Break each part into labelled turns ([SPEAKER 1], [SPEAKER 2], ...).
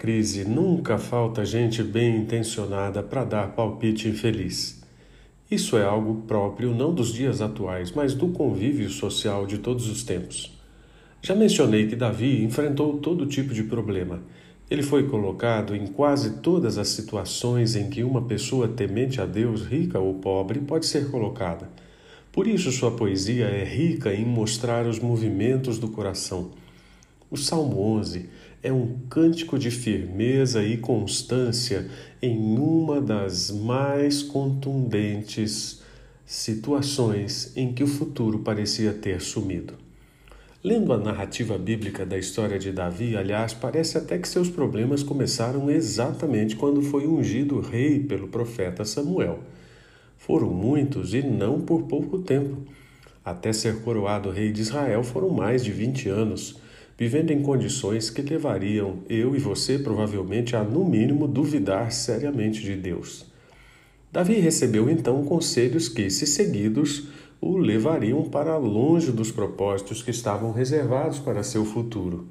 [SPEAKER 1] crise, nunca falta gente bem intencionada para dar palpite infeliz. Isso é algo próprio não dos dias atuais, mas do convívio social de todos os tempos. Já mencionei que Davi enfrentou todo tipo de problema. Ele foi colocado em quase todas as situações em que uma pessoa temente a Deus, rica ou pobre, pode ser colocada. Por isso, sua poesia é rica em mostrar os movimentos do coração. O Salmo 11 é um cântico de firmeza e constância em uma das mais contundentes situações em que o futuro parecia ter sumido. Lendo a narrativa bíblica da história de Davi, aliás, parece até que seus problemas começaram exatamente quando foi ungido rei pelo profeta Samuel. Foram muitos e não por pouco tempo. Até ser coroado rei de Israel foram mais de 20 anos, vivendo em condições que levariam eu e você provavelmente a, no mínimo, duvidar seriamente de Deus. Davi recebeu então conselhos que, se seguidos, o levariam para longe dos propósitos que estavam reservados para seu futuro.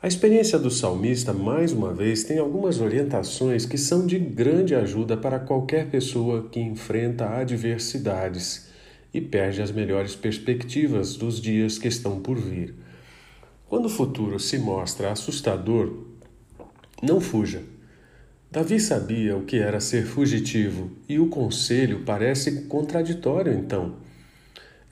[SPEAKER 1] A experiência do salmista, mais uma vez, tem algumas orientações que são de grande ajuda para qualquer pessoa que enfrenta adversidades e perde as melhores perspectivas dos dias que estão por vir. Quando o futuro se mostra assustador, não fuja. Davi sabia o que era ser fugitivo e o conselho parece contraditório, então.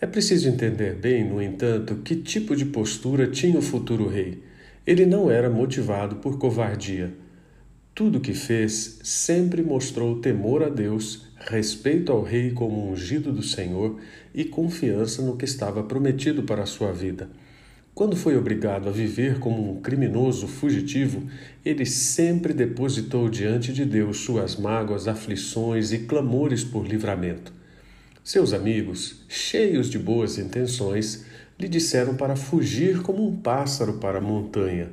[SPEAKER 1] É preciso entender bem, no entanto, que tipo de postura tinha o futuro rei. Ele não era motivado por covardia. Tudo que fez sempre mostrou temor a Deus, respeito ao rei como ungido do Senhor e confiança no que estava prometido para a sua vida. Quando foi obrigado a viver como um criminoso fugitivo, ele sempre depositou diante de Deus suas mágoas, aflições e clamores por livramento. Seus amigos, cheios de boas intenções, lhe disseram para fugir como um pássaro para a montanha.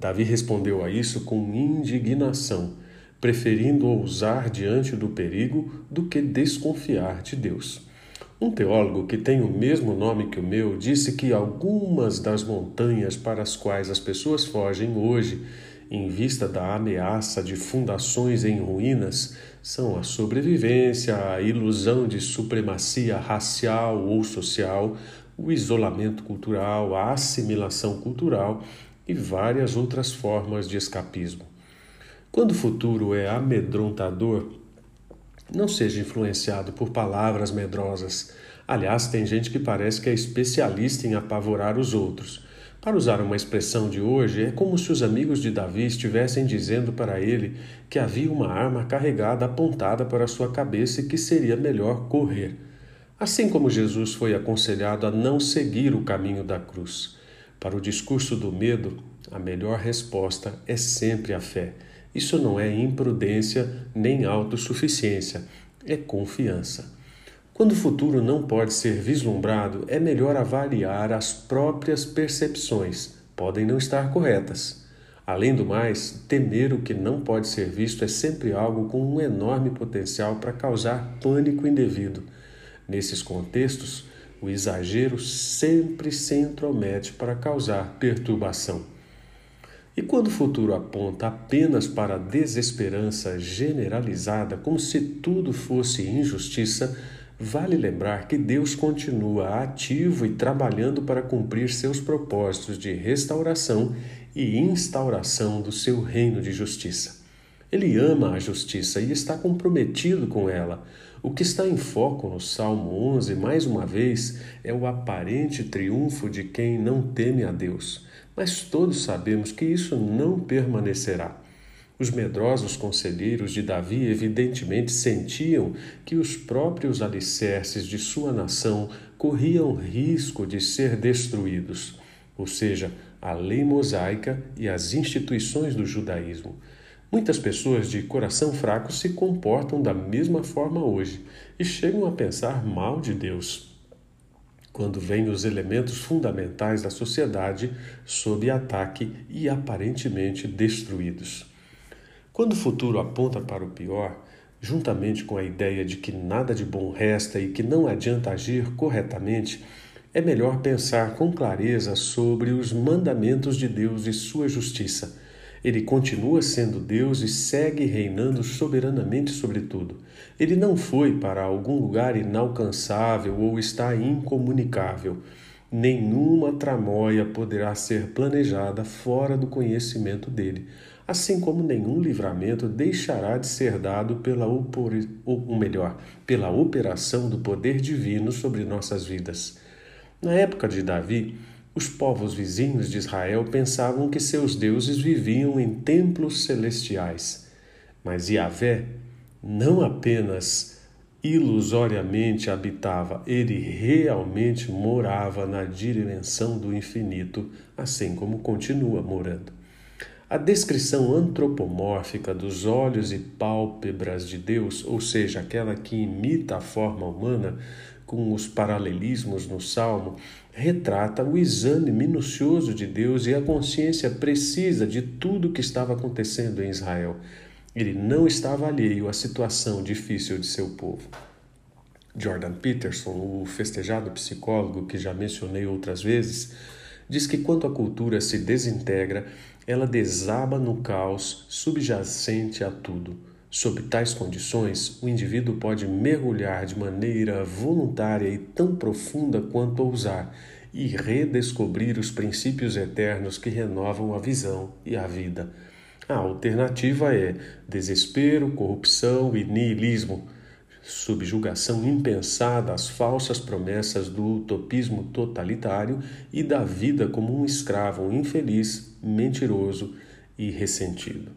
[SPEAKER 1] Davi respondeu a isso com indignação, preferindo ousar diante do perigo do que desconfiar de Deus. Um teólogo que tem o mesmo nome que o meu disse que algumas das montanhas para as quais as pessoas fogem hoje em vista da ameaça de fundações em ruínas, são a sobrevivência, a ilusão de supremacia racial ou social, o isolamento cultural, a assimilação cultural e várias outras formas de escapismo. Quando o futuro é amedrontador, não seja influenciado por palavras medrosas. Aliás, tem gente que parece que é especialista em apavorar os outros. Para usar uma expressão de hoje, é como se os amigos de Davi estivessem dizendo para ele que havia uma arma carregada apontada para sua cabeça e que seria melhor correr. Assim como Jesus foi aconselhado a não seguir o caminho da cruz. Para o discurso do medo, a melhor resposta é sempre a fé. Isso não é imprudência nem autossuficiência, é confiança. Quando o futuro não pode ser vislumbrado, é melhor avaliar as próprias percepções. Podem não estar corretas. Além do mais, temer o que não pode ser visto é sempre algo com um enorme potencial para causar pânico indevido. Nesses contextos, o exagero sempre se intromete para causar perturbação. E quando o futuro aponta apenas para a desesperança generalizada, como se tudo fosse injustiça, Vale lembrar que Deus continua ativo e trabalhando para cumprir seus propósitos de restauração e instauração do seu reino de justiça. Ele ama a justiça e está comprometido com ela. O que está em foco no Salmo 11, mais uma vez, é o aparente triunfo de quem não teme a Deus. Mas todos sabemos que isso não permanecerá. Os medrosos conselheiros de Davi evidentemente sentiam que os próprios alicerces de sua nação corriam risco de ser destruídos, ou seja, a lei mosaica e as instituições do judaísmo. Muitas pessoas de coração fraco se comportam da mesma forma hoje e chegam a pensar mal de Deus. Quando vêm os elementos fundamentais da sociedade sob ataque e aparentemente destruídos. Quando o futuro aponta para o pior, juntamente com a ideia de que nada de bom resta e que não adianta agir corretamente, é melhor pensar com clareza sobre os mandamentos de Deus e sua justiça. Ele continua sendo Deus e segue reinando soberanamente sobre tudo. Ele não foi para algum lugar inalcançável ou está incomunicável. Nenhuma tramóia poderá ser planejada fora do conhecimento dele, assim como nenhum livramento deixará de ser dado pela ou melhor, pela operação do poder divino sobre nossas vidas. Na época de Davi, os povos vizinhos de Israel pensavam que seus deuses viviam em templos celestiais. Mas Yahvé não apenas ilusoriamente habitava, ele realmente morava na dimensão do infinito, assim como continua morando. A descrição antropomórfica dos olhos e pálpebras de Deus, ou seja, aquela que imita a forma humana, com os paralelismos no Salmo, retrata o exame minucioso de Deus e a consciência precisa de tudo o que estava acontecendo em Israel. Ele não estava alheio à situação difícil de seu povo. Jordan Peterson, o festejado psicólogo que já mencionei outras vezes, diz que quando a cultura se desintegra, ela desaba no caos subjacente a tudo. Sob tais condições, o indivíduo pode mergulhar de maneira voluntária e tão profunda quanto ousar e redescobrir os princípios eternos que renovam a visão e a vida. A alternativa é desespero, corrupção e niilismo, subjugação impensada às falsas promessas do utopismo totalitário e da vida como um escravo infeliz, mentiroso e ressentido.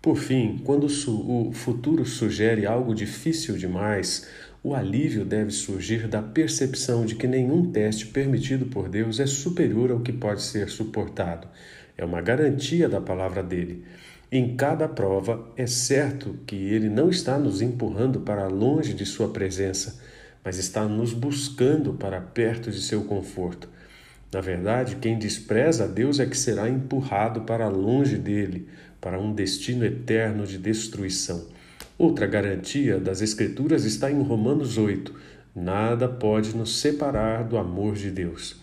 [SPEAKER 1] Por fim, quando o futuro sugere algo difícil demais, o alívio deve surgir da percepção de que nenhum teste permitido por Deus é superior ao que pode ser suportado. É uma garantia da palavra dele. Em cada prova, é certo que ele não está nos empurrando para longe de sua presença, mas está nos buscando para perto de seu conforto. Na verdade, quem despreza Deus é que será empurrado para longe dele, para um destino eterno de destruição. Outra garantia das Escrituras está em Romanos 8: nada pode nos separar do amor de Deus.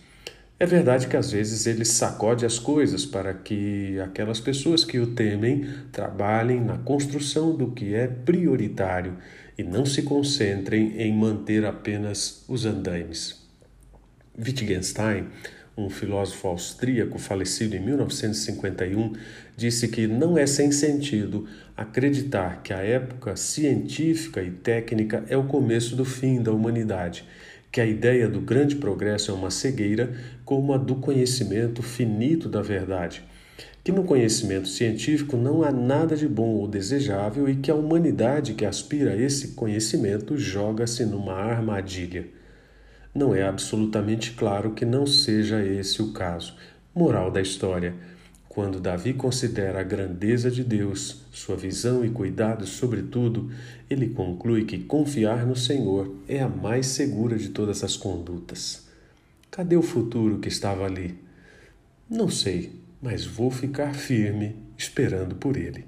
[SPEAKER 1] É verdade que às vezes ele sacode as coisas para que aquelas pessoas que o temem trabalhem na construção do que é prioritário e não se concentrem em manter apenas os andaimes. Wittgenstein um filósofo austríaco falecido em 1951, disse que não é sem sentido acreditar que a época científica e técnica é o começo do fim da humanidade, que a ideia do grande progresso é uma cegueira como a do conhecimento finito da verdade, que no conhecimento científico não há nada de bom ou desejável e que a humanidade que aspira a esse conhecimento joga-se numa armadilha não é absolutamente claro que não seja esse o caso. Moral da história: quando Davi considera a grandeza de Deus, sua visão e cuidado sobre tudo, ele conclui que confiar no Senhor é a mais segura de todas as condutas. Cadê o futuro que estava ali? Não sei, mas vou ficar firme esperando por ele.